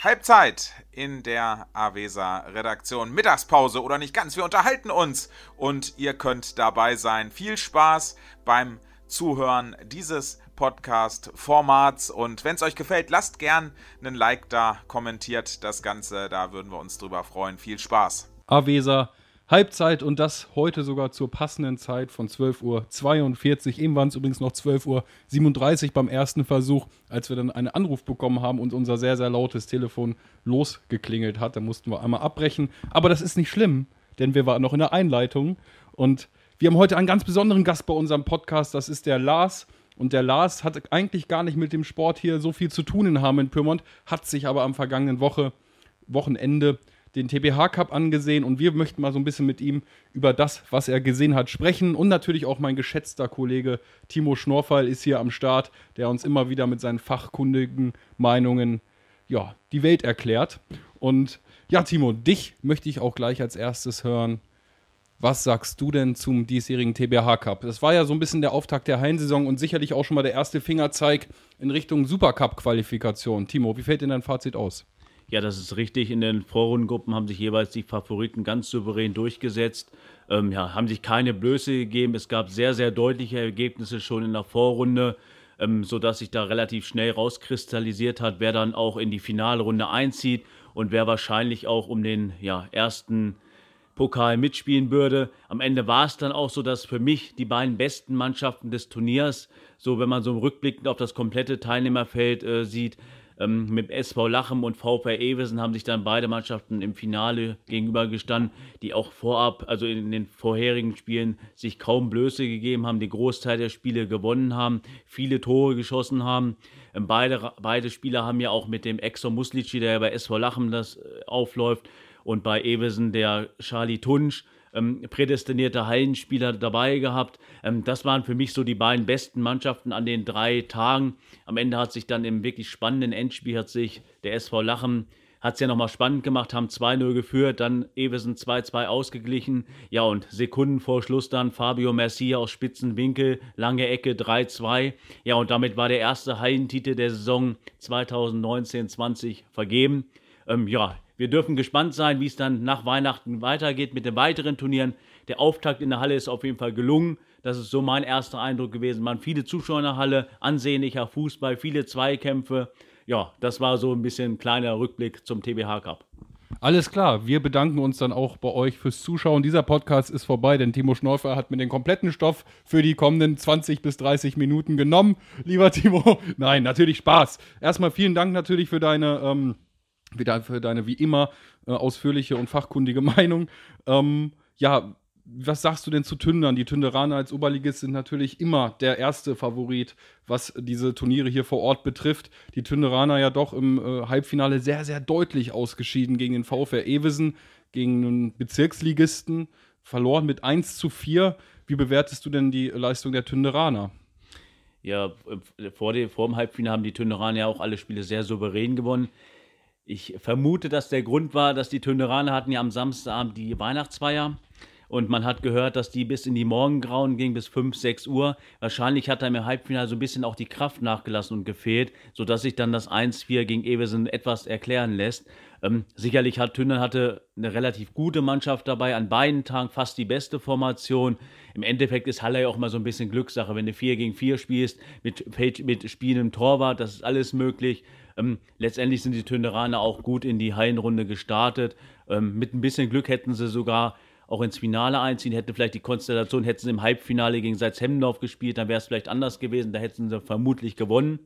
Halbzeit in der Avesa Redaktion. Mittagspause oder nicht ganz. Wir unterhalten uns und ihr könnt dabei sein. Viel Spaß beim Zuhören dieses Podcast-Formats. Und wenn es euch gefällt, lasst gern einen Like da, kommentiert das Ganze. Da würden wir uns drüber freuen. Viel Spaß. Avesa Halbzeit und das heute sogar zur passenden Zeit von 12.42 Uhr. Eben waren es übrigens noch 12.37 Uhr beim ersten Versuch, als wir dann einen Anruf bekommen haben und unser sehr, sehr lautes Telefon losgeklingelt hat. Da mussten wir einmal abbrechen. Aber das ist nicht schlimm, denn wir waren noch in der Einleitung und wir haben heute einen ganz besonderen Gast bei unserem Podcast. Das ist der Lars. Und der Lars hat eigentlich gar nicht mit dem Sport hier so viel zu tun in Hameln-Pyrmont, hat sich aber am vergangenen Woche, Wochenende den TBH Cup angesehen und wir möchten mal so ein bisschen mit ihm über das, was er gesehen hat, sprechen. Und natürlich auch mein geschätzter Kollege Timo Schnorfall ist hier am Start, der uns immer wieder mit seinen fachkundigen Meinungen ja, die Welt erklärt. Und ja, Timo, dich möchte ich auch gleich als erstes hören. Was sagst du denn zum diesjährigen TBH Cup? Das war ja so ein bisschen der Auftakt der Hallensaison und sicherlich auch schon mal der erste Fingerzeig in Richtung Supercup-Qualifikation. Timo, wie fällt denn dein Fazit aus? Ja, das ist richtig. In den Vorrundengruppen haben sich jeweils die Favoriten ganz souverän durchgesetzt. Ähm, ja, haben sich keine Blöße gegeben. Es gab sehr, sehr deutliche Ergebnisse schon in der Vorrunde, ähm, sodass sich da relativ schnell rauskristallisiert hat, wer dann auch in die Finalrunde einzieht und wer wahrscheinlich auch um den ja, ersten Pokal mitspielen würde. Am Ende war es dann auch so, dass für mich die beiden besten Mannschaften des Turniers, so wenn man so rückblickend auf das komplette Teilnehmerfeld äh, sieht, ähm, mit SV Lachem und VfR Eversen haben sich dann beide Mannschaften im Finale gegenübergestanden, die auch vorab, also in den vorherigen Spielen, sich kaum Blöße gegeben haben, den Großteil der Spiele gewonnen haben, viele Tore geschossen haben. Ähm, beide, beide Spieler haben ja auch mit dem Exo Muslici, der ja bei SV Lachem das äh, aufläuft, und bei Eversen der Charlie Tunsch, ähm, prädestinierte Hallenspieler dabei gehabt. Ähm, das waren für mich so die beiden besten Mannschaften an den drei Tagen. Am Ende hat sich dann im wirklich spannenden Endspiel hat sich der SV Lachen hat es ja nochmal spannend gemacht, haben 2-0 geführt, dann Eversen 2-2 ausgeglichen. Ja, und Sekunden vor Schluss dann Fabio Mercia aus Spitzenwinkel, lange Ecke 3-2. Ja, und damit war der erste Hallentitel der Saison 2019-20 vergeben. Ähm, ja, wir dürfen gespannt sein, wie es dann nach Weihnachten weitergeht mit den weiteren Turnieren. Der Auftakt in der Halle ist auf jeden Fall gelungen. Das ist so mein erster Eindruck gewesen. Man viele Zuschauer in der Halle, ansehnlicher Fußball, viele Zweikämpfe. Ja, das war so ein bisschen ein kleiner Rückblick zum TBH Cup. Alles klar, wir bedanken uns dann auch bei euch fürs Zuschauen. Dieser Podcast ist vorbei, denn Timo Schnäufer hat mir den kompletten Stoff für die kommenden 20 bis 30 Minuten genommen. Lieber Timo, nein, natürlich Spaß. Erstmal vielen Dank natürlich für deine ähm, wieder für deine wie immer äh, ausführliche und fachkundige Meinung. Ähm, ja, was sagst du denn zu Tündern? Die Tünderaner als Oberligist sind natürlich immer der erste Favorit, was diese Turniere hier vor Ort betrifft. Die Tünderaner ja doch im äh, Halbfinale sehr, sehr deutlich ausgeschieden gegen den VfR Evesen, gegen einen Bezirksligisten, verloren mit 1 zu 4. Wie bewertest du denn die Leistung der Tünderaner? Ja, vor dem, vor dem Halbfinale haben die Tünderaner ja auch alle Spiele sehr souverän gewonnen. Ich vermute, dass der Grund war, dass die Töneraner hatten ja am Samstagabend die Weihnachtsfeier und man hat gehört, dass die bis in die Morgengrauen ging, bis 5, 6 Uhr. Wahrscheinlich hat da im Halbfinale so ein bisschen auch die Kraft nachgelassen und gefehlt, sodass sich dann das 1-4 gegen Eversen etwas erklären lässt. Ähm, sicherlich hat Tünder hatte eine relativ gute Mannschaft dabei, an beiden Tagen fast die beste Formation. Im Endeffekt ist Halle ja auch immer so ein bisschen Glückssache, wenn du 4 gegen 4 spielst, mit, mit spielendem Torwart, das ist alles möglich. Ähm, letztendlich sind die Tünderaner auch gut in die Hallenrunde gestartet. Ähm, mit ein bisschen Glück hätten sie sogar auch ins Finale einziehen, hätten vielleicht die Konstellation, hätten sie im Halbfinale gegen Salzhemmendorf gespielt, dann wäre es vielleicht anders gewesen, da hätten sie vermutlich gewonnen.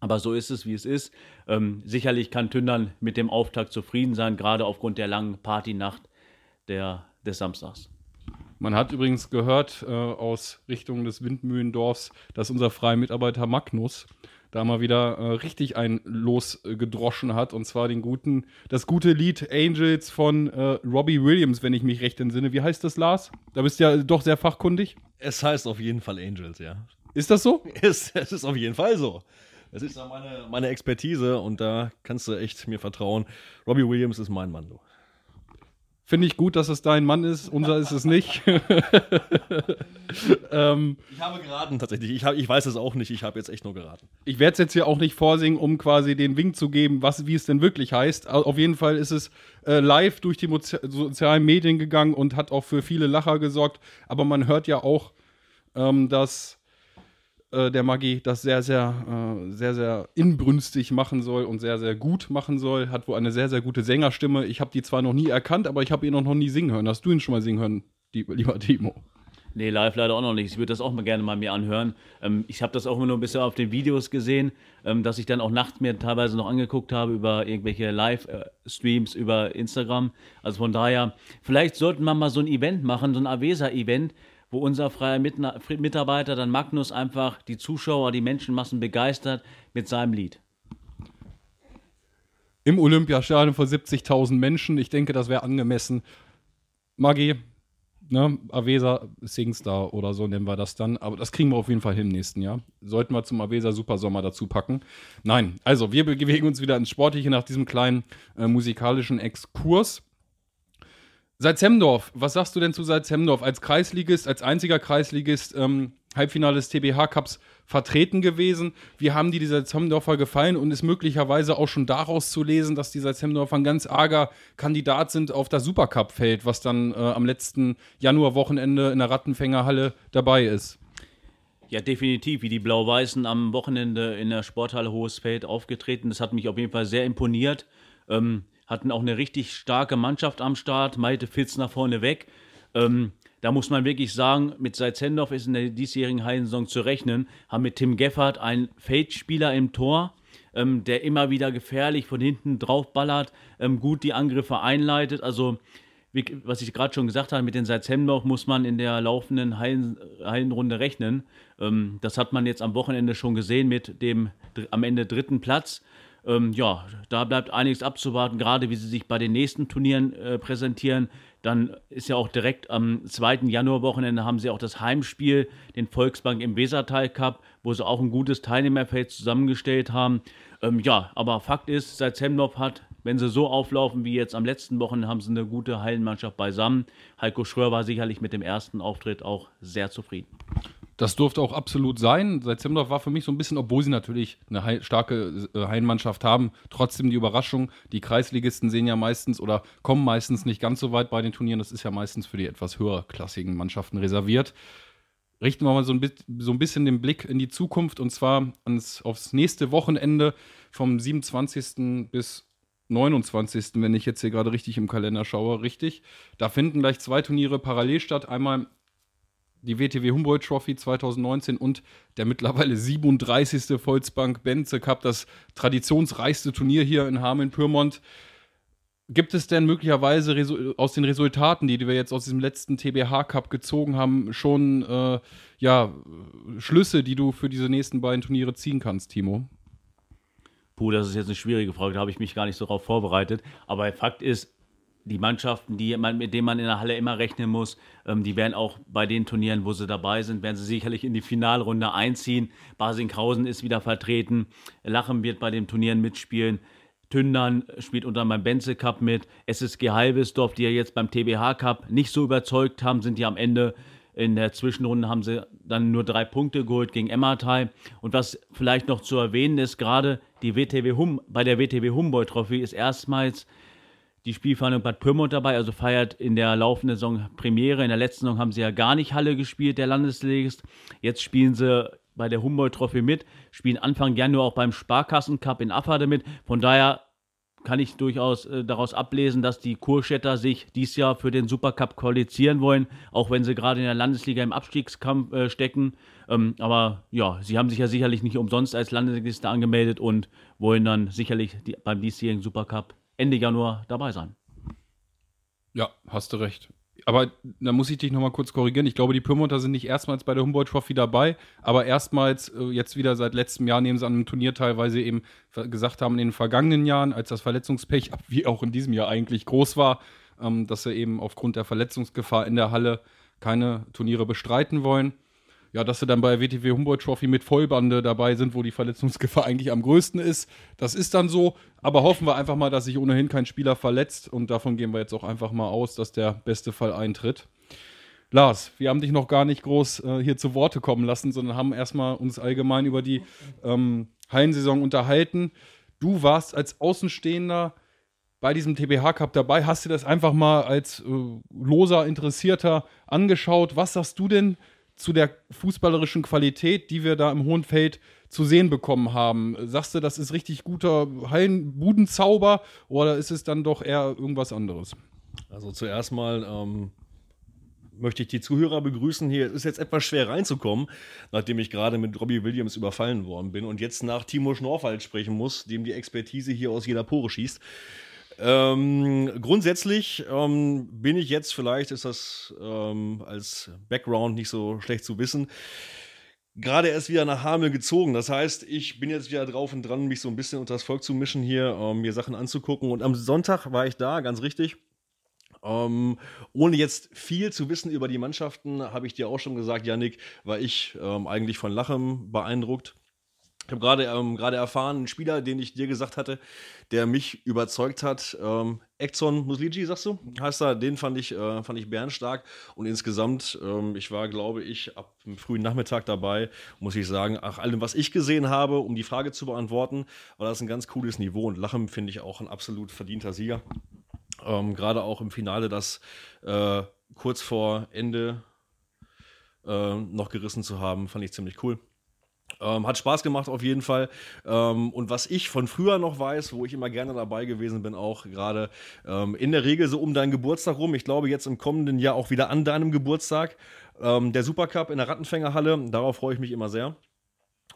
Aber so ist es, wie es ist. Ähm, sicherlich kann Tündern mit dem Auftakt zufrieden sein, gerade aufgrund der langen Partynacht der, des Samstags. Man hat übrigens gehört äh, aus Richtung des Windmühlendorfs, dass unser freier Mitarbeiter Magnus da mal wieder äh, richtig ein Los äh, gedroschen hat. Und zwar den guten, das gute Lied Angels von äh, Robbie Williams, wenn ich mich recht entsinne. Wie heißt das, Lars? Da bist du ja doch sehr fachkundig. Es heißt auf jeden Fall Angels, ja. Ist das so? Es, es ist auf jeden Fall so. Es ist meine, meine Expertise und da kannst du echt mir vertrauen. Robbie Williams ist mein Mann, du. Finde ich gut, dass es dein Mann ist. Unser ist es nicht. ähm, ich habe geraten tatsächlich. Ich, hab, ich weiß es auch nicht. Ich habe jetzt echt nur geraten. Ich werde es jetzt hier auch nicht vorsingen, um quasi den Wink zu geben, was, wie es denn wirklich heißt. Auf jeden Fall ist es äh, live durch die sozialen Medien gegangen und hat auch für viele Lacher gesorgt. Aber man hört ja auch, ähm, dass äh, der Maggi das sehr, sehr, äh, sehr, sehr inbrünstig machen soll und sehr, sehr gut machen soll. Hat wohl eine sehr, sehr gute Sängerstimme. Ich habe die zwar noch nie erkannt, aber ich habe ihn auch noch nie singen hören. Hast du ihn schon mal singen hören, lieber Timo? Nee, live leider auch noch nicht. Ich würde das auch mal gerne mal mir anhören. Ähm, ich habe das auch immer nur ein bisschen auf den Videos gesehen, ähm, dass ich dann auch nachts mir teilweise noch angeguckt habe über irgendwelche Live-Streams über Instagram. Also von daher, vielleicht sollten wir mal so ein Event machen, so ein Avesa-Event, wo unser freier Mitarbeiter dann Magnus einfach die Zuschauer, die Menschenmassen begeistert mit seinem Lied. Im Olympiastadion vor 70.000 Menschen. Ich denke, das wäre angemessen. Maggi, ne, Avesa Singstar oder so nennen wir das dann. Aber das kriegen wir auf jeden Fall hin im nächsten Jahr. Sollten wir zum Avesa Supersommer dazu packen. Nein, also wir bewegen uns wieder ins Sportliche nach diesem kleinen äh, musikalischen Exkurs. Salzhemdorf, was sagst du denn zu Salzhemdorf? Als Kreisligist, als einziger Kreisligist, ähm, Halbfinale des TBH-Cups vertreten gewesen. Wie haben die die Salzhemdorfer gefallen und ist möglicherweise auch schon daraus zu lesen, dass die Salzhemdorfer ein ganz arger Kandidat sind auf das Supercup-Feld, was dann äh, am letzten Januarwochenende in der Rattenfängerhalle dabei ist? Ja, definitiv, wie die Blau-Weißen am Wochenende in der Sporthalle Hohes aufgetreten. Das hat mich auf jeden Fall sehr imponiert. Ähm, hatten auch eine richtig starke Mannschaft am Start, Malte Fitz nach vorne weg. Ähm, da muss man wirklich sagen, mit Seitzendorf ist in der diesjährigen Heidensaison zu rechnen, haben mit Tim Geffert einen Feldspieler im Tor, ähm, der immer wieder gefährlich von hinten draufballert, ähm, gut die Angriffe einleitet. Also, wie, was ich gerade schon gesagt habe, mit den Salzhemdorf muss man in der laufenden Hallen, Hallenrunde rechnen. Ähm, das hat man jetzt am Wochenende schon gesehen mit dem am Ende dritten Platz. Ähm, ja, da bleibt einiges abzuwarten, gerade wie sie sich bei den nächsten Turnieren äh, präsentieren. Dann ist ja auch direkt am 2. Januarwochenende haben sie auch das Heimspiel, den Volksbank im Wesertal Cup, wo sie auch ein gutes Teilnehmerfeld zusammengestellt haben. Ähm, ja, aber Fakt ist, seit Semnov hat, wenn sie so auflaufen wie jetzt am letzten Wochenende, haben sie eine gute Hallenmannschaft beisammen. Heiko Schröer war sicherlich mit dem ersten Auftritt auch sehr zufrieden. Das durfte auch absolut sein. Seit Zemdorf war für mich so ein bisschen, obwohl sie natürlich eine starke äh, Heimmannschaft haben, trotzdem die Überraschung. Die Kreisligisten sehen ja meistens oder kommen meistens nicht ganz so weit bei den Turnieren. Das ist ja meistens für die etwas höherklassigen Mannschaften reserviert. Richten wir mal so ein, so ein bisschen den Blick in die Zukunft und zwar ans, aufs nächste Wochenende vom 27. bis 29., wenn ich jetzt hier gerade richtig im Kalender schaue, richtig. Da finden gleich zwei Turniere parallel statt. Einmal die WTW Humboldt Trophy 2019 und der mittlerweile 37. Volksbank Benze Cup, das traditionsreichste Turnier hier in Hameln-Pyrmont. Gibt es denn möglicherweise aus den Resultaten, die wir jetzt aus diesem letzten TBH Cup gezogen haben, schon äh, ja, Schlüsse, die du für diese nächsten beiden Turniere ziehen kannst, Timo? Puh, das ist jetzt eine schwierige Frage, da habe ich mich gar nicht so darauf vorbereitet. Aber Fakt ist, die Mannschaften, die man, mit denen man in der Halle immer rechnen muss, ähm, die werden auch bei den Turnieren, wo sie dabei sind, werden sie sicherlich in die Finalrunde einziehen. Basinghausen ist wieder vertreten, Lachen wird bei den Turnieren mitspielen. Tündern spielt unter meinem Benze Cup mit. SSG Halbesdorf, die ja jetzt beim TBH Cup nicht so überzeugt haben, sind ja am Ende in der Zwischenrunde haben sie dann nur drei Punkte geholt gegen Emmertai. Und was vielleicht noch zu erwähnen ist, gerade die WTW hum bei der WTW Humboldt Trophy ist erstmals die Spielvereinigung Bad Pyrmont dabei, also feiert in der laufenden Saison Premiere. In der letzten Saison haben sie ja gar nicht Halle gespielt, der Landesligist. Jetzt spielen sie bei der Humboldt Trophy mit, spielen Anfang Januar auch beim Sparkassen Cup in Affade mit. Von daher kann ich durchaus äh, daraus ablesen, dass die Kurstädter sich dieses Jahr für den Supercup qualifizieren wollen, auch wenn sie gerade in der Landesliga im Abstiegskampf äh, stecken. Ähm, aber ja, sie haben sich ja sicherlich nicht umsonst als Landesligiste angemeldet und wollen dann sicherlich die, beim diesjährigen Supercup Ende Januar dabei sein. Ja, hast du recht. Aber da muss ich dich nochmal kurz korrigieren. Ich glaube, die Pyrmonter sind nicht erstmals bei der Humboldt Trophy dabei, aber erstmals äh, jetzt wieder seit letztem Jahr nehmen sie an einem Turnier teil, weil sie eben gesagt haben, in den vergangenen Jahren, als das Verletzungspech, wie auch in diesem Jahr eigentlich groß war, ähm, dass sie eben aufgrund der Verletzungsgefahr in der Halle keine Turniere bestreiten wollen. Ja, dass sie dann bei WTW Humboldt Trophy mit Vollbande dabei sind, wo die Verletzungsgefahr eigentlich am größten ist. Das ist dann so, aber hoffen wir einfach mal, dass sich ohnehin kein Spieler verletzt und davon gehen wir jetzt auch einfach mal aus, dass der beste Fall eintritt. Lars, wir haben dich noch gar nicht groß äh, hier zu Worte kommen lassen, sondern haben erstmal uns allgemein über die ähm, Hallensaison unterhalten. Du warst als Außenstehender bei diesem TBH Cup dabei. Hast du das einfach mal als äh, loser Interessierter angeschaut? Was sagst du denn zu der fußballerischen Qualität, die wir da im hohen Feld zu sehen bekommen haben? Sagst du, das ist richtig guter Hallenbudenzauber oder ist es dann doch eher irgendwas anderes? Also zuerst mal ähm, möchte ich die Zuhörer begrüßen. Hier ist jetzt etwas schwer reinzukommen, nachdem ich gerade mit Robbie Williams überfallen worden bin und jetzt nach Timo Schnorfald sprechen muss, dem die Expertise hier aus jeder Pore schießt. Ähm, grundsätzlich ähm, bin ich jetzt, vielleicht ist das ähm, als Background nicht so schlecht zu wissen, gerade erst wieder nach Hamel gezogen. Das heißt, ich bin jetzt wieder drauf und dran, mich so ein bisschen unter das Volk zu mischen hier, ähm, mir Sachen anzugucken. Und am Sonntag war ich da, ganz richtig. Ähm, ohne jetzt viel zu wissen über die Mannschaften, habe ich dir auch schon gesagt, Yannick, war ich ähm, eigentlich von Lachem beeindruckt. Ich habe gerade ähm, erfahren, einen Spieler, den ich dir gesagt hatte, der mich überzeugt hat, ähm, Exxon Musligi, sagst du, heißt er, den fand ich, äh, fand ich bärenstark. Und insgesamt, ähm, ich war, glaube ich, ab dem frühen Nachmittag dabei, muss ich sagen, nach allem, was ich gesehen habe, um die Frage zu beantworten, war das ein ganz cooles Niveau. Und Lachem finde ich auch ein absolut verdienter Sieger. Ähm, Gerade auch im Finale, das äh, kurz vor Ende äh, noch gerissen zu haben, fand ich ziemlich cool. Ähm, hat Spaß gemacht auf jeden Fall. Ähm, und was ich von früher noch weiß, wo ich immer gerne dabei gewesen bin, auch gerade ähm, in der Regel so um deinen Geburtstag rum. Ich glaube jetzt im kommenden Jahr auch wieder an deinem Geburtstag. Ähm, der Supercup in der Rattenfängerhalle, darauf freue ich mich immer sehr.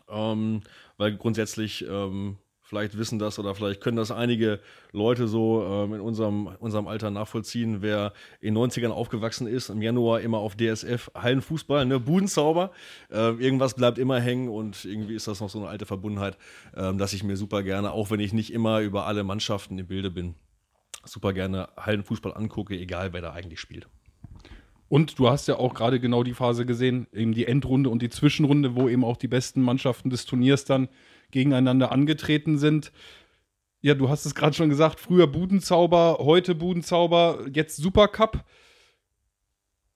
Ähm, weil grundsätzlich ähm, Vielleicht wissen das oder vielleicht können das einige Leute so ähm, in unserem, unserem Alter nachvollziehen, wer in den 90ern aufgewachsen ist, im Januar immer auf DSF, Hallenfußball, ne, Budenzauber. Äh, irgendwas bleibt immer hängen und irgendwie ist das noch so eine alte Verbundenheit, äh, dass ich mir super gerne, auch wenn ich nicht immer über alle Mannschaften im Bilde bin, super gerne Hallenfußball angucke, egal wer da eigentlich spielt. Und du hast ja auch gerade genau die Phase gesehen, eben die Endrunde und die Zwischenrunde, wo eben auch die besten Mannschaften des Turniers dann gegeneinander angetreten sind. Ja, du hast es gerade schon gesagt, früher Budenzauber, heute Budenzauber, jetzt Supercup.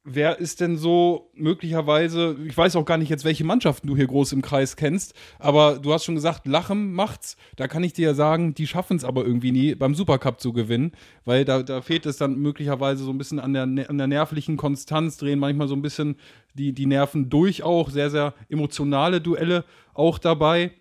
Wer ist denn so möglicherweise, ich weiß auch gar nicht jetzt, welche Mannschaften du hier groß im Kreis kennst, aber du hast schon gesagt, Lachen macht's. Da kann ich dir ja sagen, die schaffen es aber irgendwie nie, beim Supercup zu gewinnen, weil da, da fehlt es dann möglicherweise so ein bisschen an der, an der nervlichen Konstanz, drehen manchmal so ein bisschen die, die Nerven durch auch, sehr, sehr emotionale Duelle auch dabei.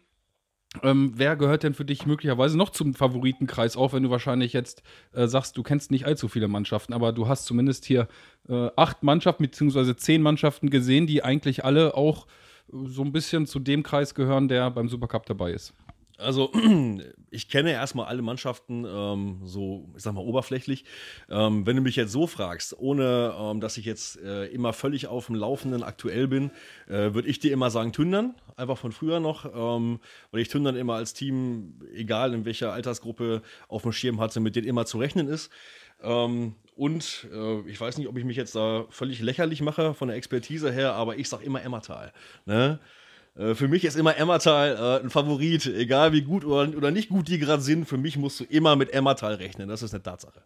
Ähm, wer gehört denn für dich möglicherweise noch zum Favoritenkreis, auch wenn du wahrscheinlich jetzt äh, sagst, du kennst nicht allzu viele Mannschaften, aber du hast zumindest hier äh, acht Mannschaften bzw. zehn Mannschaften gesehen, die eigentlich alle auch so ein bisschen zu dem Kreis gehören, der beim Supercup dabei ist. Also, ich kenne erstmal alle Mannschaften ähm, so, ich sag mal, oberflächlich. Ähm, wenn du mich jetzt so fragst, ohne ähm, dass ich jetzt äh, immer völlig auf dem Laufenden aktuell bin, äh, würde ich dir immer sagen Tündern, einfach von früher noch, ähm, weil ich Tündern immer als Team, egal in welcher Altersgruppe, auf dem Schirm hatte, mit denen immer zu rechnen ist. Ähm, und äh, ich weiß nicht, ob ich mich jetzt da völlig lächerlich mache von der Expertise her, aber ich sage immer Emmertal. Ne? Äh, für mich ist immer Emmertal äh, ein Favorit, egal wie gut oder, oder nicht gut die gerade sind. Für mich musst du immer mit Emmertal rechnen. Das ist eine Tatsache.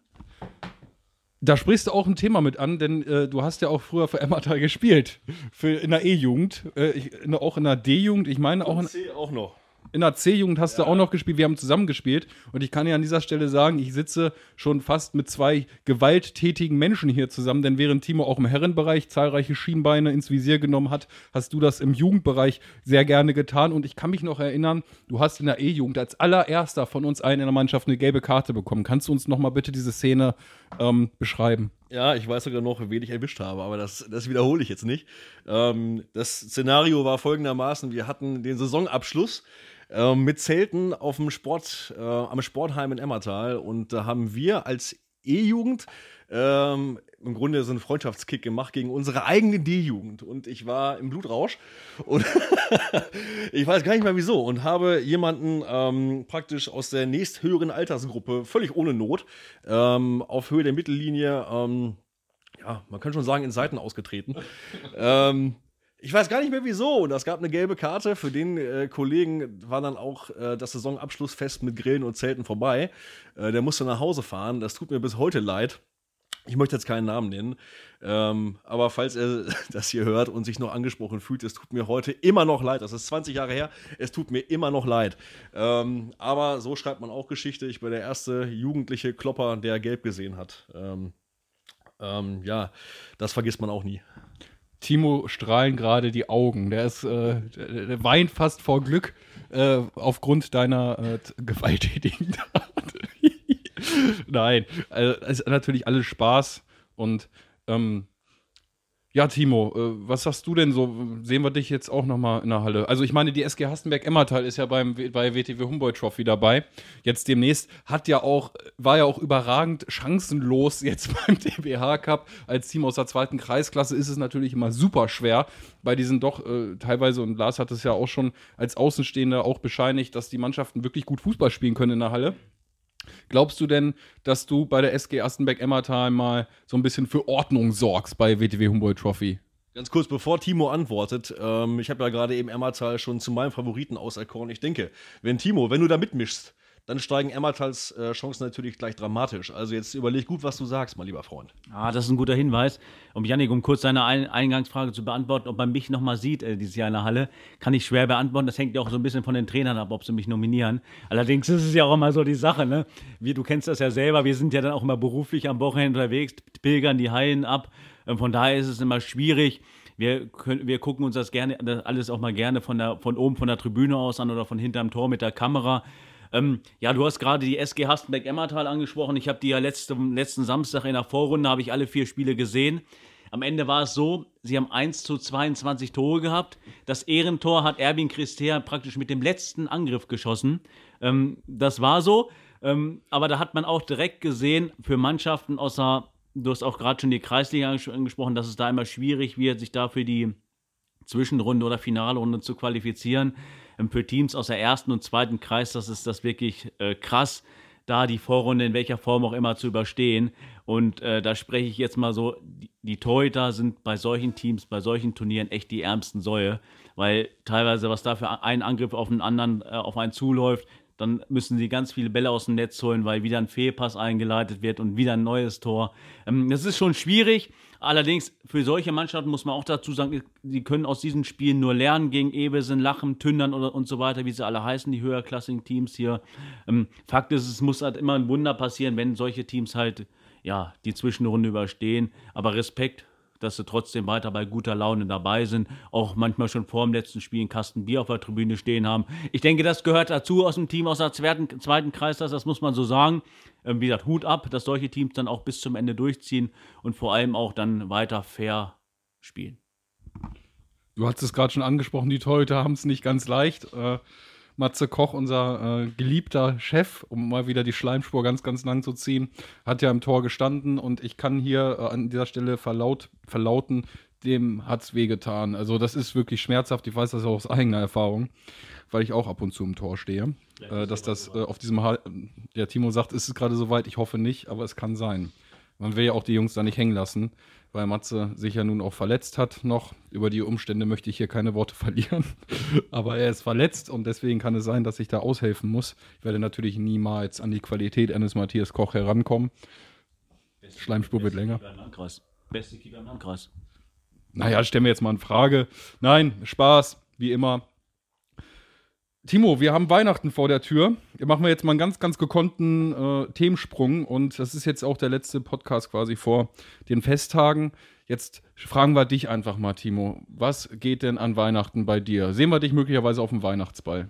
Da sprichst du auch ein Thema mit an, denn äh, du hast ja auch früher für Emmertal gespielt. Für, in der E-Jugend, äh, auch in der D-Jugend, ich meine auch in. C auch noch in der C-Jugend hast ja. du auch noch gespielt. Wir haben zusammen gespielt. Und ich kann ja an dieser Stelle sagen, ich sitze schon fast mit zwei gewalttätigen Menschen hier zusammen. Denn während Timo auch im Herrenbereich zahlreiche Schienbeine ins Visier genommen hat, hast du das im Jugendbereich sehr gerne getan. Und ich kann mich noch erinnern, du hast in der E-Jugend als allererster von uns allen in der Mannschaft eine gelbe Karte bekommen. Kannst du uns noch mal bitte diese Szene ähm, beschreiben? Ja, ich weiß sogar noch, wen ich erwischt habe, aber das, das wiederhole ich jetzt nicht. Ähm, das Szenario war folgendermaßen: Wir hatten den Saisonabschluss äh, mit Zelten auf dem Sport, äh, am Sportheim in Emmertal und da haben wir als E-Jugend ähm, im Grunde so einen Freundschaftskick gemacht gegen unsere eigene D-Jugend. Und ich war im Blutrausch und ich weiß gar nicht mehr wieso und habe jemanden ähm, praktisch aus der nächsthöheren Altersgruppe völlig ohne Not ähm, auf Höhe der Mittellinie, ähm, ja, man kann schon sagen, in Seiten ausgetreten. ähm, Ich weiß gar nicht mehr wieso. Und es gab eine gelbe Karte. Für den äh, Kollegen war dann auch äh, das Saisonabschlussfest mit Grillen und Zelten vorbei. Äh, der musste nach Hause fahren. Das tut mir bis heute leid. Ich möchte jetzt keinen Namen nennen. Ähm, aber falls er das hier hört und sich noch angesprochen fühlt, es tut mir heute immer noch leid. Das ist 20 Jahre her. Es tut mir immer noch leid. Ähm, aber so schreibt man auch Geschichte. Ich bin der erste jugendliche Klopper, der gelb gesehen hat. Ähm, ähm ja, das vergisst man auch nie. Timo strahlen gerade die Augen. Der ist, äh, der, der weint fast vor Glück äh, aufgrund deiner äh, gewalttätigen Tat. Nein, also, es ist natürlich alles Spaß und ähm, ja, Timo, äh, was sagst du denn so? Sehen wir dich jetzt auch nochmal in der Halle? Also ich meine, die SG Hastenberg-Emmertal ist ja beim, bei WTW Humboldt Trophy dabei. Jetzt demnächst hat ja auch, war ja auch überragend chancenlos jetzt beim DBH Cup. Als Team aus der zweiten Kreisklasse ist es natürlich immer super schwer. Bei diesen doch äh, teilweise, und Lars hat es ja auch schon als Außenstehender auch bescheinigt, dass die Mannschaften wirklich gut Fußball spielen können in der Halle. Glaubst du denn, dass du bei der SG Astenbeck-Emmertal mal so ein bisschen für Ordnung sorgst bei WTW Humboldt Trophy? Ganz kurz, bevor Timo antwortet, ähm, ich habe ja gerade eben Emmertal schon zu meinem Favoriten auserkoren. Ich denke, wenn Timo, wenn du da mitmischst, dann steigen Emmertals äh, Chancen natürlich gleich dramatisch. Also jetzt überleg gut, was du sagst, mein lieber Freund. Ah, das ist ein guter Hinweis. Um Janik, um kurz deine Ein Eingangsfrage zu beantworten, ob man mich nochmal sieht äh, dieses Jahr in der Halle, kann ich schwer beantworten. Das hängt ja auch so ein bisschen von den Trainern ab, ob sie mich nominieren. Allerdings ist es ja auch immer so die Sache, ne? Wir, du kennst das ja selber, wir sind ja dann auch immer beruflich am Wochenende unterwegs, pilgern die Hallen ab. Ähm, von daher ist es immer schwierig. Wir, können, wir gucken uns das gerne, das alles auch mal gerne von, der, von oben von der Tribüne aus an oder von hinterm Tor mit der Kamera. Ähm, ja, du hast gerade die SG Hastenbeck-Emmertal angesprochen. Ich habe die ja letzte, letzten Samstag in der Vorrunde, habe ich alle vier Spiele gesehen. Am Ende war es so, sie haben 1 zu 22 Tore gehabt. Das Ehrentor hat Erwin Christea praktisch mit dem letzten Angriff geschossen. Ähm, das war so. Ähm, aber da hat man auch direkt gesehen, für Mannschaften außer, du hast auch gerade schon die Kreisliga angesprochen, dass es da immer schwierig wird, sich da für die Zwischenrunde oder Finalrunde zu qualifizieren. Ähm, für Teams aus der ersten und zweiten Kreis, das ist das wirklich äh, krass, da die Vorrunde in welcher Form auch immer zu überstehen. Und äh, da spreche ich jetzt mal so, die, die Torhüter sind bei solchen Teams, bei solchen Turnieren echt die ärmsten Säue, weil teilweise, was da für ein Angriff auf einen anderen, äh, auf einen zuläuft, dann müssen sie ganz viele Bälle aus dem Netz holen, weil wieder ein Fehlpass eingeleitet wird und wieder ein neues Tor. Ähm, das ist schon schwierig. Allerdings, für solche Mannschaften muss man auch dazu sagen, sie können aus diesen Spielen nur lernen gegen Ebesen, Lachen, Tündern und, und so weiter, wie sie alle heißen, die höherklassigen Teams hier. Ähm, Fakt ist, es muss halt immer ein Wunder passieren, wenn solche Teams halt ja, die Zwischenrunde überstehen. Aber Respekt dass sie trotzdem weiter bei guter Laune dabei sind, auch manchmal schon vor dem letzten Spiel einen Kasten Bier auf der Tribüne stehen haben. Ich denke, das gehört dazu aus dem Team aus der zweiten, zweiten Kreisklasse, das muss man so sagen. Ähm, wie gesagt, Hut ab, dass solche Teams dann auch bis zum Ende durchziehen und vor allem auch dann weiter fair spielen. Du hast es gerade schon angesprochen, die Torhüter haben es nicht ganz leicht. Äh, Matze Koch, unser äh, geliebter Chef, um mal wieder die Schleimspur ganz, ganz lang zu ziehen, hat ja im Tor gestanden und ich kann hier äh, an dieser Stelle verlaut, verlauten, dem hat es wehgetan. Also das ist wirklich schmerzhaft. Ich weiß das auch aus eigener Erfahrung, weil ich auch ab und zu im Tor stehe. Äh, dass das äh, auf diesem, ha der Timo sagt, ist es gerade soweit. Ich hoffe nicht, aber es kann sein. Man will ja auch die Jungs da nicht hängen lassen weil Matze sich ja nun auch verletzt hat noch. Über die Umstände möchte ich hier keine Worte verlieren. Aber er ist verletzt und deswegen kann es sein, dass ich da aushelfen muss. Ich werde natürlich niemals an die Qualität eines Matthias Koch herankommen. Beste, Schleimspur wird länger. Beste Keeper im Landkreis. Naja, stellen wir jetzt mal eine Frage. Nein, Spaß, wie immer. Timo, wir haben Weihnachten vor der Tür. Wir machen jetzt mal einen ganz, ganz gekonnten äh, Themensprung und das ist jetzt auch der letzte Podcast quasi vor den Festtagen. Jetzt fragen wir dich einfach mal, Timo. Was geht denn an Weihnachten bei dir? Sehen wir dich möglicherweise auf dem Weihnachtsball?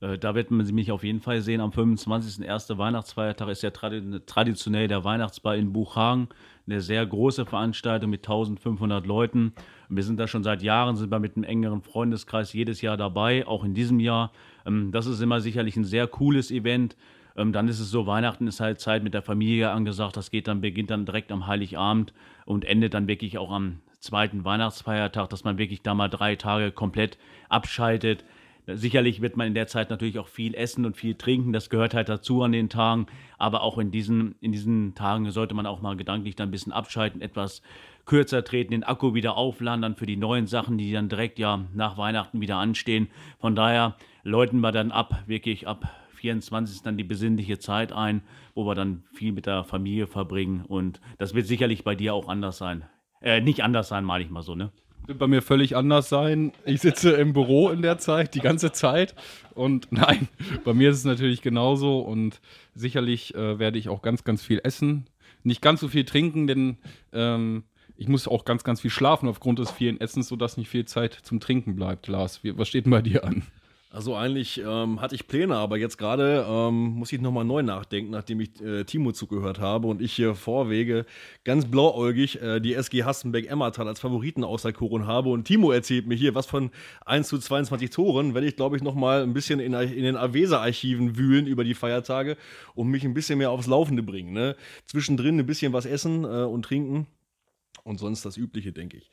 Äh, da wird man mich auf jeden Fall sehen. Am 25. erste Weihnachtsfeiertag ist ja traditionell der Weihnachtsball in Buchhagen. Eine sehr große Veranstaltung mit 1500 Leuten. wir sind da schon seit Jahren, sind wir mit einem engeren Freundeskreis jedes Jahr dabei, auch in diesem Jahr. Ähm, das ist immer sicherlich ein sehr cooles Event. Ähm, dann ist es so, Weihnachten ist halt Zeit mit der Familie angesagt. Das geht dann, beginnt dann direkt am Heiligabend und endet dann wirklich auch am zweiten Weihnachtsfeiertag, dass man wirklich da mal drei Tage komplett abschaltet Sicherlich wird man in der Zeit natürlich auch viel essen und viel trinken, das gehört halt dazu an den Tagen, aber auch in diesen, in diesen Tagen sollte man auch mal gedanklich dann ein bisschen abschalten, etwas kürzer treten, den Akku wieder aufladen, dann für die neuen Sachen, die dann direkt ja nach Weihnachten wieder anstehen. Von daher läuten wir dann ab, wirklich ab 24. dann die besinnliche Zeit ein, wo wir dann viel mit der Familie verbringen und das wird sicherlich bei dir auch anders sein. Äh, nicht anders sein, meine ich mal so, ne? Wird bei mir völlig anders sein. Ich sitze im Büro in der Zeit, die ganze Zeit. Und nein, bei mir ist es natürlich genauso. Und sicherlich äh, werde ich auch ganz, ganz viel essen. Nicht ganz so viel trinken, denn ähm, ich muss auch ganz, ganz viel schlafen aufgrund des vielen Essens, sodass nicht viel Zeit zum Trinken bleibt. Lars, wie, was steht denn bei dir an? Also eigentlich ähm, hatte ich Pläne, aber jetzt gerade ähm, muss ich nochmal neu nachdenken, nachdem ich äh, Timo zugehört habe und ich hier vorwege, ganz blauäugig äh, die SG Hassenbeck-Emmertal als Favoriten auserkoren habe und Timo erzählt mir hier was von 1 zu 22 Toren, werde ich glaube ich nochmal ein bisschen in, in den Avesa-Archiven wühlen über die Feiertage und mich ein bisschen mehr aufs Laufende bringen. Ne? Zwischendrin ein bisschen was essen äh, und trinken und sonst das Übliche, denke ich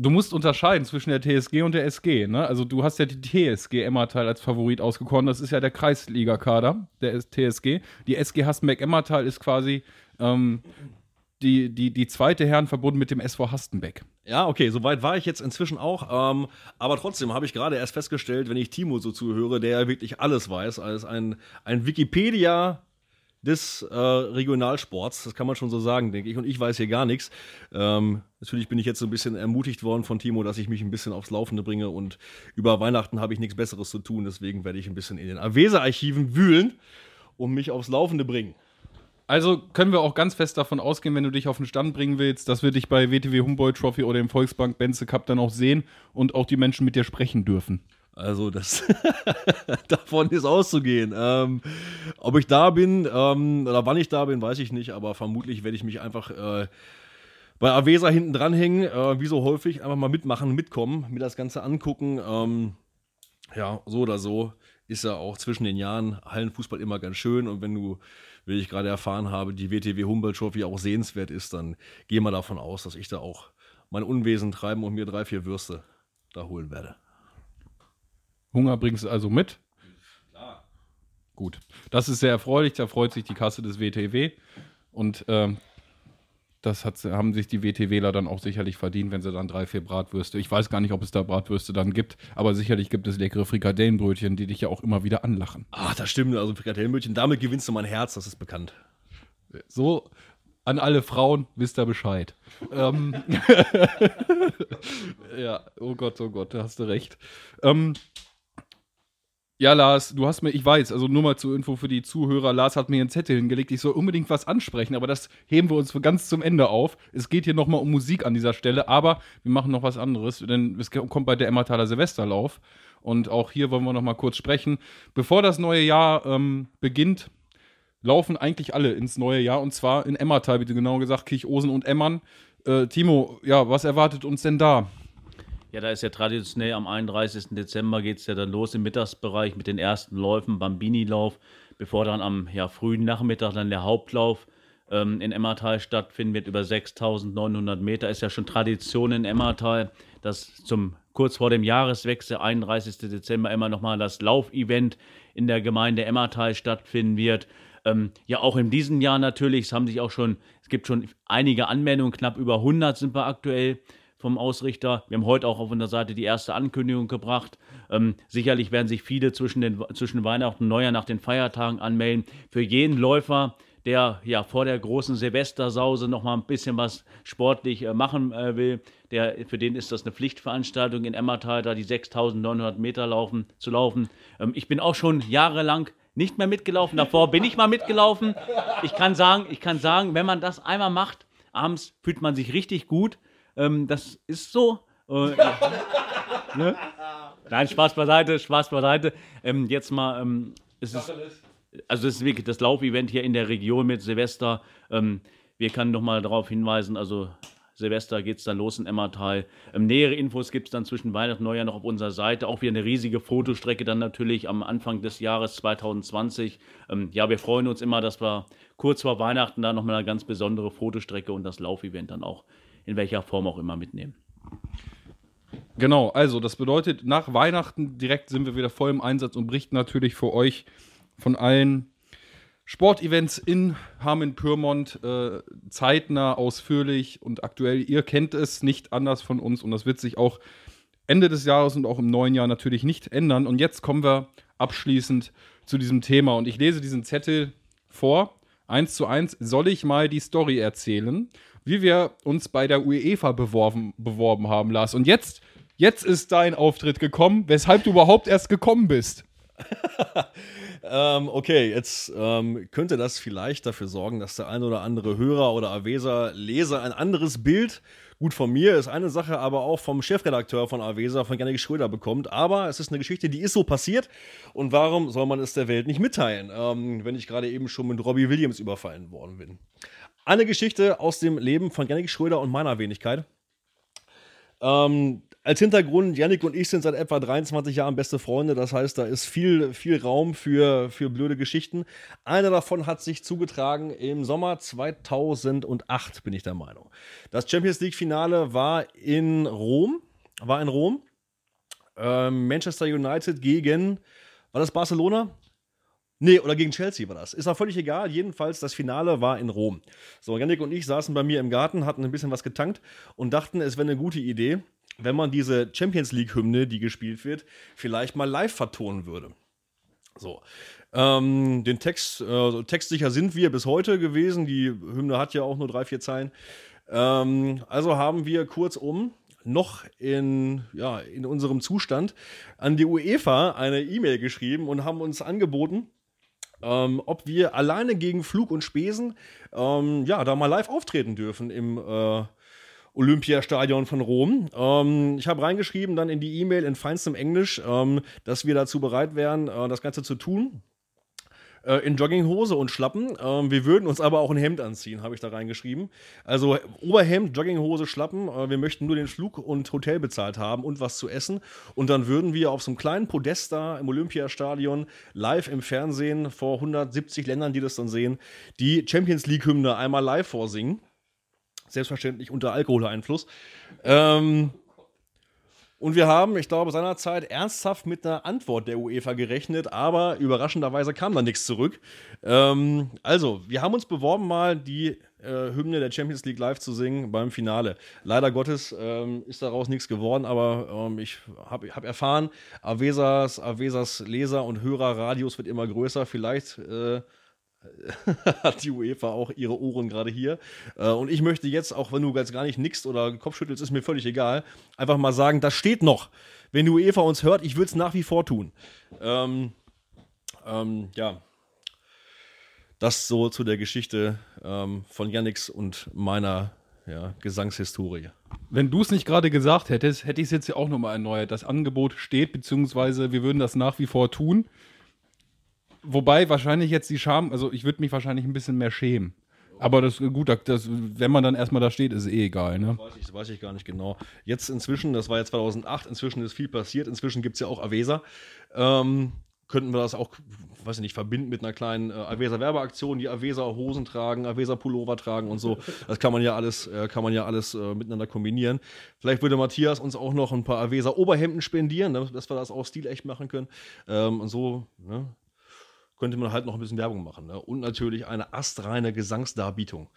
du musst unterscheiden zwischen der TSG und der SG. Ne? Also du hast ja die TSG Emmertal als Favorit ausgekoren. Das ist ja der Kreisliga-Kader der TSG. Die SG Hastenbeck Emmertal ist quasi ähm, die, die, die zweite Herren verbunden mit dem SV Hastenbeck. Ja, okay, soweit war ich jetzt inzwischen auch. Ähm, aber trotzdem habe ich gerade erst festgestellt, wenn ich Timo so zuhöre, der ja wirklich alles weiß, als ein, ein Wikipedia des äh, Regionalsports. Das kann man schon so sagen, denke ich. Und ich weiß hier gar nichts. Ähm, natürlich bin ich jetzt so ein bisschen ermutigt worden von Timo, dass ich mich ein bisschen aufs Laufende bringe. Und über Weihnachten habe ich nichts Besseres zu tun. Deswegen werde ich ein bisschen in den Avesa-Archiven wühlen und mich aufs Laufende bringen. Also können wir auch ganz fest davon ausgehen, wenn du dich auf den Stand bringen willst, dass wir dich bei WTW Humboldt Trophy oder dem Volksbank Benze Cup dann auch sehen und auch die Menschen mit dir sprechen dürfen. Also das davon ist auszugehen. Ähm, ob ich da bin ähm, oder wann ich da bin, weiß ich nicht, aber vermutlich werde ich mich einfach äh, bei Avesa hinten dranhängen, äh, wie so häufig, einfach mal mitmachen, mitkommen, mir das Ganze angucken. Ähm, ja, so oder so ist ja auch zwischen den Jahren Hallenfußball immer ganz schön und wenn du, wie ich gerade erfahren habe, die WTW Humboldt Trophy auch sehenswert ist, dann geh mal davon aus, dass ich da auch mein Unwesen treiben und mir drei, vier Würste da holen werde. Hunger bringst du also mit? Klar. Gut. Das ist sehr erfreulich. Da freut sich die Kasse des WTW. Und ähm, das hat, haben sich die WTWler dann auch sicherlich verdient, wenn sie dann drei, vier Bratwürste. Ich weiß gar nicht, ob es da Bratwürste dann gibt, aber sicherlich gibt es leckere Frikadellenbrötchen, die dich ja auch immer wieder anlachen. Ach, das stimmt. Also Frikadellenbrötchen, damit gewinnst du mein Herz, das ist bekannt. So, an alle Frauen, wisst ihr Bescheid. ähm, ja, oh Gott, oh Gott, da hast du recht. Ähm, ja, Lars, du hast mir, ich weiß, also nur mal zur Info für die Zuhörer, Lars hat mir einen Zettel hingelegt, ich soll unbedingt was ansprechen, aber das heben wir uns ganz zum Ende auf. Es geht hier nochmal um Musik an dieser Stelle, aber wir machen noch was anderes, denn es kommt bei der Emmertaler Silvesterlauf und auch hier wollen wir nochmal kurz sprechen. Bevor das neue Jahr ähm, beginnt, laufen eigentlich alle ins neue Jahr und zwar in Emmertal, wie genau gesagt, Kirchosen und Emmern. Äh, Timo, ja, was erwartet uns denn da? Ja, da ist ja traditionell am 31. Dezember geht es ja dann los im Mittagsbereich mit den ersten Läufen, Bambini-Lauf, bevor dann am ja, frühen Nachmittag dann der Hauptlauf ähm, in Emmertal stattfinden wird über 6.900 Meter. Ist ja schon Tradition in Emmertal, dass zum kurz vor dem Jahreswechsel, 31. Dezember, immer nochmal das Laufevent in der Gemeinde Emmertal stattfinden wird. Ähm, ja, auch in diesem Jahr natürlich, es haben sich auch schon, es gibt schon einige Anmeldungen, knapp über 100 sind wir aktuell vom Ausrichter. Wir haben heute auch auf unserer Seite die erste Ankündigung gebracht. Ähm, sicherlich werden sich viele zwischen, den, zwischen Weihnachten und Neujahr nach den Feiertagen anmelden. Für jeden Läufer, der ja vor der großen Silvestersause noch mal ein bisschen was sportlich äh, machen äh, will, der, für den ist das eine Pflichtveranstaltung in Emmertal, da die 6.900 Meter laufen, zu laufen. Ähm, ich bin auch schon jahrelang nicht mehr mitgelaufen. Davor bin ich mal mitgelaufen. Ich kann sagen, ich kann sagen, wenn man das einmal macht, abends fühlt man sich richtig gut. Ähm, das ist so. Äh, ne? Nein, Spaß beiseite, Spaß beiseite. Ähm, jetzt mal, ähm, es ist, also es ist wirklich das Laufevent hier in der Region mit Silvester. Ähm, wir können noch mal darauf hinweisen, also Silvester geht es dann los in Emmertal. Ähm, nähere Infos gibt es dann zwischen Weihnachten und Neujahr noch auf unserer Seite. Auch wieder eine riesige Fotostrecke dann natürlich am Anfang des Jahres 2020. Ähm, ja, wir freuen uns immer, dass wir kurz vor Weihnachten da nochmal eine ganz besondere Fotostrecke und das Laufevent dann auch in welcher Form auch immer mitnehmen. Genau, also das bedeutet, nach Weihnachten direkt sind wir wieder voll im Einsatz und berichten natürlich für euch von allen Sportevents in Hameln-Pyrmont äh, zeitnah, ausführlich und aktuell. Ihr kennt es nicht anders von uns und das wird sich auch Ende des Jahres und auch im neuen Jahr natürlich nicht ändern. Und jetzt kommen wir abschließend zu diesem Thema und ich lese diesen Zettel vor. Eins zu eins soll ich mal die Story erzählen, wie wir uns bei der UEFA beworben, beworben haben, Lars. Und jetzt, jetzt ist dein Auftritt gekommen, weshalb du überhaupt erst gekommen bist. ähm, okay, jetzt ähm, könnte das vielleicht dafür sorgen, dass der ein oder andere Hörer oder Aweser Leser ein anderes Bild gut von mir ist eine Sache, aber auch vom Chefredakteur von Avesa, von Janik Schröder bekommt. Aber es ist eine Geschichte, die ist so passiert. Und warum soll man es der Welt nicht mitteilen, ähm, wenn ich gerade eben schon mit Robbie Williams überfallen worden bin? Eine Geschichte aus dem Leben von Janik Schröder und meiner Wenigkeit. Ähm, als Hintergrund, Yannick und ich sind seit etwa 23 Jahren beste Freunde. Das heißt, da ist viel, viel Raum für, für blöde Geschichten. Eine davon hat sich zugetragen im Sommer 2008, bin ich der Meinung. Das Champions League-Finale war in Rom. War in Rom. Ähm, Manchester United gegen, war das Barcelona? Nee, oder gegen Chelsea war das. Ist auch völlig egal. Jedenfalls, das Finale war in Rom. So, Yannick und ich saßen bei mir im Garten, hatten ein bisschen was getankt und dachten, es wäre eine gute Idee, wenn man diese Champions League-Hymne, die gespielt wird, vielleicht mal live vertonen würde. So. Ähm, den Text, äh, textsicher sind wir bis heute gewesen. Die Hymne hat ja auch nur drei, vier Zeilen. Ähm, also haben wir kurzum noch in, ja, in unserem Zustand an die UEFA eine E-Mail geschrieben und haben uns angeboten, ähm, ob wir alleine gegen Flug und Spesen ähm, ja, da mal live auftreten dürfen im äh, Olympiastadion von Rom. Ähm, ich habe reingeschrieben dann in die E-Mail in feinstem Englisch, ähm, dass wir dazu bereit wären, äh, das Ganze zu tun. Äh, in Jogginghose und Schlappen. Ähm, wir würden uns aber auch ein Hemd anziehen, habe ich da reingeschrieben. Also Oberhemd, Jogginghose, Schlappen. Äh, wir möchten nur den Flug und Hotel bezahlt haben und was zu essen. Und dann würden wir auf so einem kleinen Podest da im Olympiastadion live im Fernsehen vor 170 Ländern, die das dann sehen, die Champions League-Hymne einmal live vorsingen. Selbstverständlich unter Alkoholeinfluss. Ähm, und wir haben, ich glaube, seinerzeit ernsthaft mit einer Antwort der UEFA gerechnet, aber überraschenderweise kam da nichts zurück. Ähm, also, wir haben uns beworben, mal die äh, Hymne der Champions League live zu singen beim Finale. Leider Gottes ähm, ist daraus nichts geworden, aber ähm, ich habe hab erfahren, Avesas, Avesas Leser- und Hörerradius wird immer größer. Vielleicht. Äh, hat die UEFA auch ihre Ohren gerade hier. Äh, und ich möchte jetzt, auch wenn du jetzt gar nicht nickst oder Kopfschüttelst, ist mir völlig egal, einfach mal sagen, das steht noch. Wenn die UEFA uns hört, ich würde es nach wie vor tun. Ähm, ähm, ja. Das so zu der Geschichte ähm, von Yannix und meiner ja, Gesangshistorie. Wenn du es nicht gerade gesagt hättest, hätte ich es jetzt ja auch nochmal erneuert. Das Angebot steht, beziehungsweise wir würden das nach wie vor tun. Wobei wahrscheinlich jetzt die Scham, also ich würde mich wahrscheinlich ein bisschen mehr schämen. Aber das gut, das, wenn man dann erstmal da steht, ist eh egal. Ne? Das, weiß ich, das weiß ich gar nicht genau. Jetzt inzwischen, das war ja 2008, inzwischen ist viel passiert. Inzwischen gibt es ja auch Avesa. Ähm, könnten wir das auch, weiß ich nicht, verbinden mit einer kleinen äh, Avesa-Werbeaktion, die Avesa-Hosen tragen, Avesa-Pullover tragen und so. Das kann man ja alles, äh, kann man ja alles äh, miteinander kombinieren. Vielleicht würde Matthias uns auch noch ein paar Avesa-Oberhemden spendieren, dass wir das auch stilecht machen können. Ähm, und so, ne? Könnte man halt noch ein bisschen Werbung machen. Ne? Und natürlich eine astreine Gesangsdarbietung,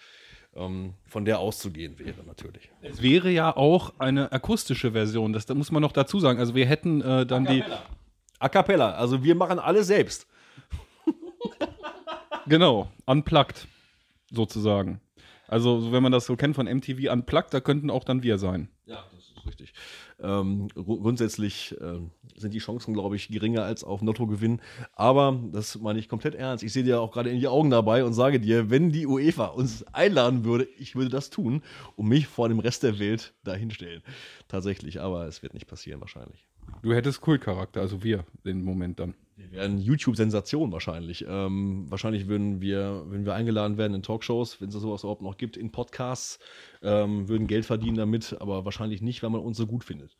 ähm, von der auszugehen wäre natürlich. Es wäre ja auch eine akustische Version, das, das muss man noch dazu sagen. Also wir hätten äh, dann die. A cappella, also wir machen alles selbst. genau, unplugged sozusagen. Also wenn man das so kennt von MTV Unplugged, da könnten auch dann wir sein. Ja, das richtig. Ähm, grundsätzlich äh, sind die Chancen, glaube ich, geringer als auf Lottogewinn. Aber das meine ich komplett ernst. Ich sehe dir auch gerade in die Augen dabei und sage dir, wenn die UEFA uns einladen würde, ich würde das tun und mich vor dem Rest der Welt dahinstellen. Tatsächlich, aber es wird nicht passieren wahrscheinlich. Du hättest Kultcharakter, also wir den Moment dann. Wir wären YouTube-Sensation wahrscheinlich. Ähm, wahrscheinlich würden wir, wenn wir eingeladen werden in Talkshows, wenn es sowas überhaupt noch gibt, in Podcasts, ähm, würden Geld verdienen damit, aber wahrscheinlich nicht, weil man uns so gut findet.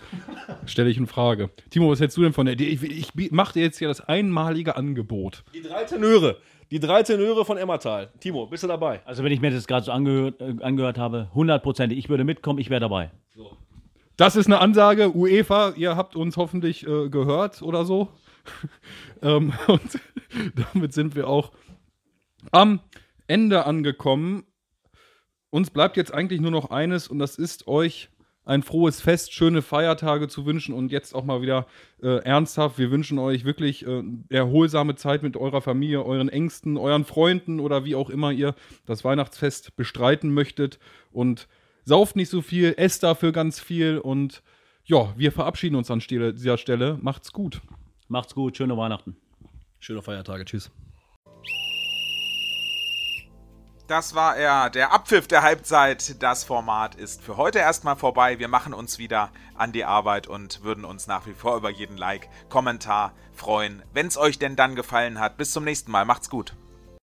Stelle ich in Frage. Timo, was hältst du denn von der Idee? Ich, ich mache dir jetzt hier das einmalige Angebot. Die drei Tenöre. Die drei Tenöre von Emmertal. Timo, bist du dabei? Also, wenn ich mir das gerade so angehört, äh, angehört habe, hundertprozentig, ich würde mitkommen, ich wäre dabei. So. Das ist eine Ansage. UEFA, ihr habt uns hoffentlich äh, gehört oder so. ähm, und damit sind wir auch am Ende angekommen. Uns bleibt jetzt eigentlich nur noch eines und das ist euch ein frohes Fest, schöne Feiertage zu wünschen und jetzt auch mal wieder äh, ernsthaft. Wir wünschen euch wirklich äh, erholsame Zeit mit eurer Familie, euren Ängsten, euren Freunden oder wie auch immer ihr das Weihnachtsfest bestreiten möchtet. Und sauft nicht so viel, esst dafür ganz viel und ja, wir verabschieden uns an dieser Stelle. Macht's gut. Macht's gut, schöne Weihnachten. Schöne Feiertage, tschüss. Das war er, der Abpfiff der Halbzeit. Das Format ist für heute erstmal vorbei. Wir machen uns wieder an die Arbeit und würden uns nach wie vor über jeden Like, Kommentar freuen. Wenn es euch denn dann gefallen hat. Bis zum nächsten Mal. Macht's gut.